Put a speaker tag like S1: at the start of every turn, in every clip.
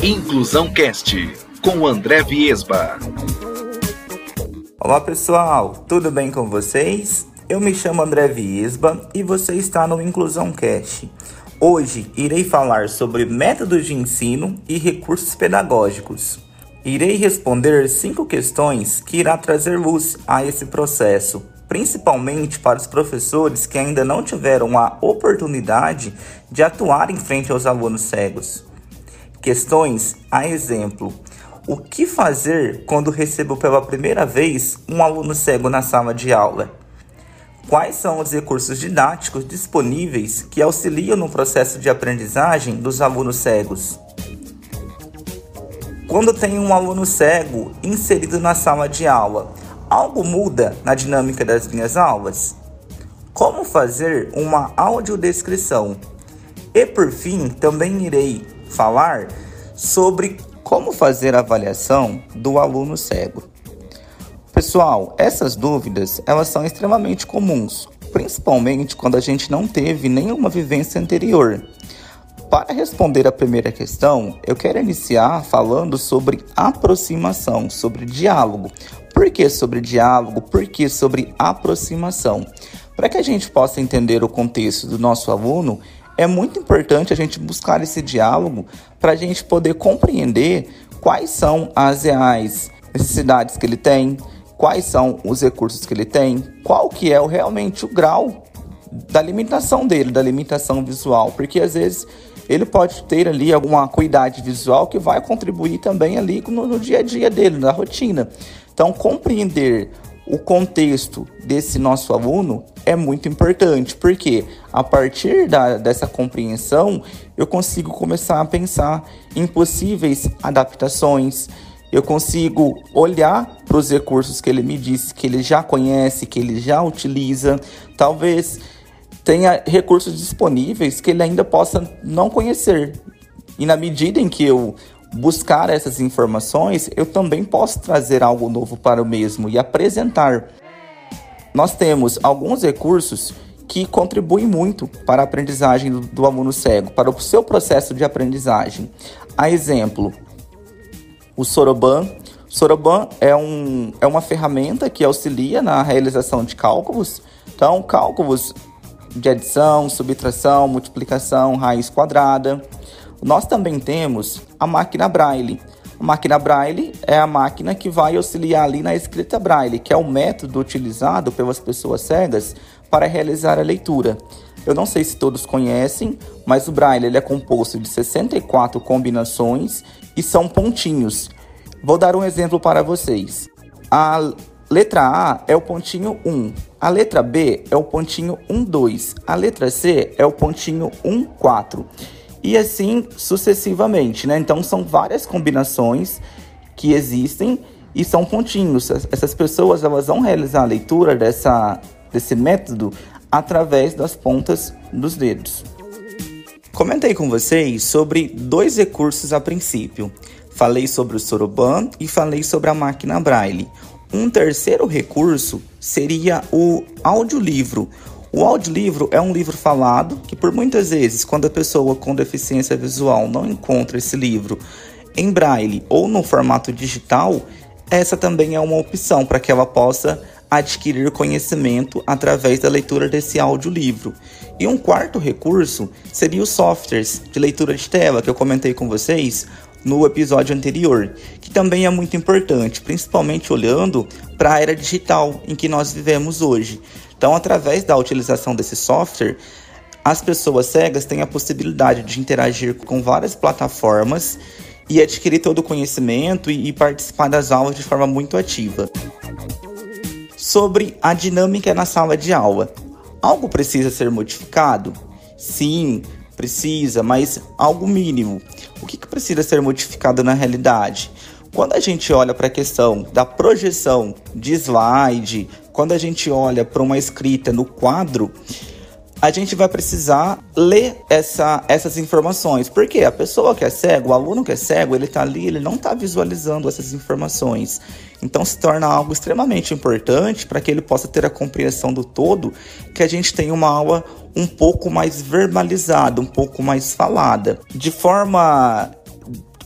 S1: Inclusão Cast com André Viesba.
S2: Olá pessoal, tudo bem com vocês? Eu me chamo André Viesba e você está no Inclusão Cast. Hoje irei falar sobre métodos de ensino e recursos pedagógicos. Irei responder cinco questões que irá trazer luz a esse processo, principalmente para os professores que ainda não tiveram a oportunidade de atuar em frente aos alunos cegos. Questões a exemplo: o que fazer quando recebo pela primeira vez um aluno cego na sala de aula? Quais são os recursos didáticos disponíveis que auxiliam no processo de aprendizagem dos alunos cegos? Quando tem um aluno cego inserido na sala de aula, algo muda na dinâmica das minhas aulas? Como fazer uma audiodescrição? E por fim, também irei falar sobre como fazer a avaliação do aluno cego. Pessoal, essas dúvidas elas são extremamente comuns, principalmente quando a gente não teve nenhuma vivência anterior. Para responder a primeira questão, eu quero iniciar falando sobre aproximação, sobre diálogo. Por que sobre diálogo? Por que sobre aproximação? Para que a gente possa entender o contexto do nosso aluno, é muito importante a gente buscar esse diálogo para a gente poder compreender quais são as reais necessidades que ele tem, quais são os recursos que ele tem, qual que é realmente o grau da limitação dele, da limitação visual, porque às vezes ele pode ter ali alguma acuidade visual que vai contribuir também ali no, no dia a dia dele, na rotina. Então, compreender o contexto desse nosso aluno é muito importante, porque a partir da, dessa compreensão eu consigo começar a pensar em possíveis adaptações, eu consigo olhar para os recursos que ele me disse que ele já conhece, que ele já utiliza, talvez tenha recursos disponíveis que ele ainda possa não conhecer. E na medida em que eu buscar essas informações, eu também posso trazer algo novo para o mesmo e apresentar. Nós temos alguns recursos que contribuem muito para a aprendizagem do, do aluno cego, para o seu processo de aprendizagem. A exemplo, o Soroban. Soroban é, um, é uma ferramenta que auxilia na realização de cálculos. Então, cálculos de adição, subtração, multiplicação, raiz quadrada. Nós também temos a máquina Braille. A máquina Braille é a máquina que vai auxiliar ali na escrita Braille, que é o método utilizado pelas pessoas cegas para realizar a leitura. Eu não sei se todos conhecem, mas o Braille ele é composto de 64 combinações e são pontinhos. Vou dar um exemplo para vocês. A Letra A é o pontinho 1, a letra B é o pontinho 1, 2, a letra C é o pontinho 1, 4 e assim sucessivamente, né? Então são várias combinações que existem e são pontinhos. Essas pessoas elas vão realizar a leitura dessa, desse método através das pontas dos dedos. Comentei com vocês sobre dois recursos a princípio. Falei sobre o Soroban e falei sobre a máquina Braille. Um terceiro recurso seria o audiolivro. O audiolivro é um livro falado que, por muitas vezes, quando a pessoa com deficiência visual não encontra esse livro em braille ou no formato digital, essa também é uma opção para que ela possa adquirir conhecimento através da leitura desse audiolivro. E um quarto recurso seria os softwares de leitura de tela que eu comentei com vocês, no episódio anterior, que também é muito importante, principalmente olhando para a era digital em que nós vivemos hoje. Então, através da utilização desse software, as pessoas cegas têm a possibilidade de interagir com várias plataformas e adquirir todo o conhecimento e participar das aulas de forma muito ativa. Sobre a dinâmica na sala de aula. Algo precisa ser modificado? Sim, precisa, mas algo mínimo. O que, que precisa ser modificado na realidade? Quando a gente olha para a questão da projeção de slide, quando a gente olha para uma escrita no quadro, a gente vai precisar ler essa, essas informações. Porque a pessoa que é cego, o aluno que é cego, ele está ali, ele não está visualizando essas informações. Então se torna algo extremamente importante para que ele possa ter a compreensão do todo, que a gente tenha uma aula um pouco mais verbalizada, um pouco mais falada. De forma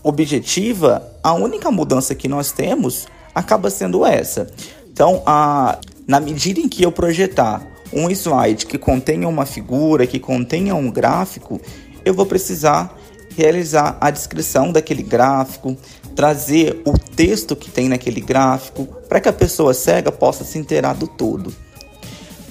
S2: objetiva, a única mudança que nós temos acaba sendo essa. Então, a, na medida em que eu projetar um slide que contenha uma figura, que contenha um gráfico, eu vou precisar realizar a descrição daquele gráfico, trazer o texto que tem naquele gráfico, para que a pessoa cega possa se inteirar do todo.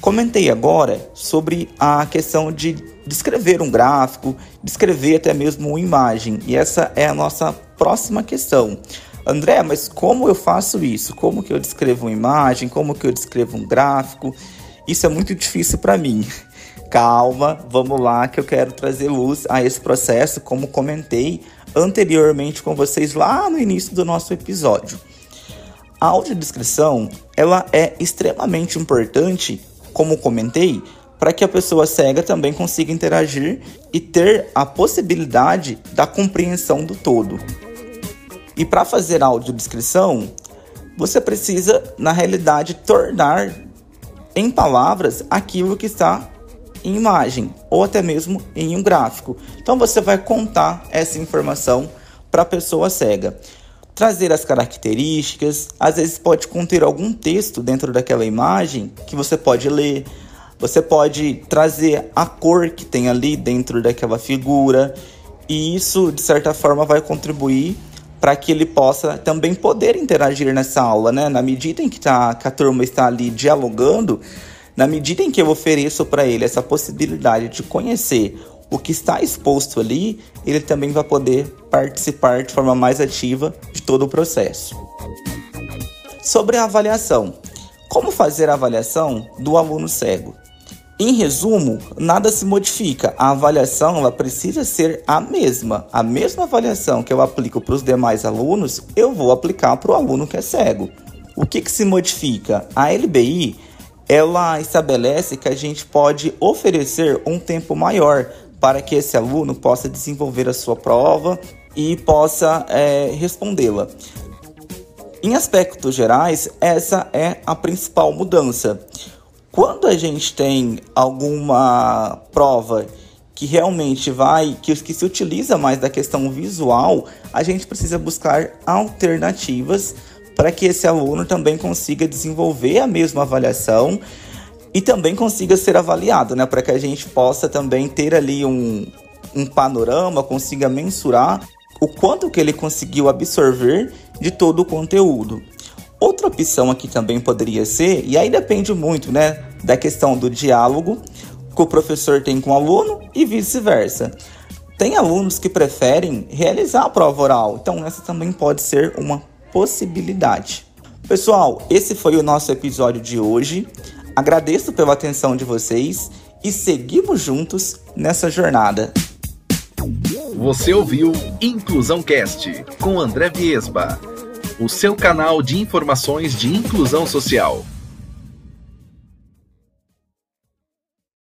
S2: Comentei agora sobre a questão de descrever um gráfico, descrever até mesmo uma imagem, e essa é a nossa próxima questão. André, mas como eu faço isso? Como que eu descrevo uma imagem? Como que eu descrevo um gráfico? Isso é muito difícil para mim. Calma, vamos lá que eu quero trazer luz a esse processo, como comentei anteriormente com vocês lá no início do nosso episódio. A audiodescrição, ela é extremamente importante, como comentei, para que a pessoa cega também consiga interagir e ter a possibilidade da compreensão do todo. E para fazer a audiodescrição, você precisa, na realidade, tornar em palavras aquilo que está em imagem ou até mesmo em um gráfico. Então você vai contar essa informação para a pessoa cega. Trazer as características, às vezes pode conter algum texto dentro daquela imagem que você pode ler. Você pode trazer a cor que tem ali dentro daquela figura, e isso de certa forma vai contribuir para que ele possa também poder interagir nessa aula, né? Na medida em que, tá, que a turma está ali dialogando, na medida em que eu ofereço para ele essa possibilidade de conhecer o que está exposto ali, ele também vai poder participar de forma mais ativa de todo o processo. Sobre a avaliação. Como fazer a avaliação do aluno cego? Em resumo, nada se modifica. A avaliação ela precisa ser a mesma. A mesma avaliação que eu aplico para os demais alunos, eu vou aplicar para o aluno que é cego. O que, que se modifica? A LBI ela estabelece que a gente pode oferecer um tempo maior para que esse aluno possa desenvolver a sua prova e possa é, respondê-la. Em aspectos gerais, essa é a principal mudança. Quando a gente tem alguma prova que realmente vai, que, que se utiliza mais da questão visual, a gente precisa buscar alternativas para que esse aluno também consiga desenvolver a mesma avaliação e também consiga ser avaliado, né? Para que a gente possa também ter ali um, um panorama, consiga mensurar o quanto que ele conseguiu absorver de todo o conteúdo. Outra opção aqui também poderia ser, e aí depende muito, né, da questão do diálogo que o professor tem com o aluno e vice-versa. Tem alunos que preferem realizar a prova oral, então essa também pode ser uma possibilidade. Pessoal, esse foi o nosso episódio de hoje. Agradeço pela atenção de vocês e seguimos juntos nessa jornada.
S1: Você ouviu Inclusão Cast com André Viesba, o seu canal de informações de inclusão social.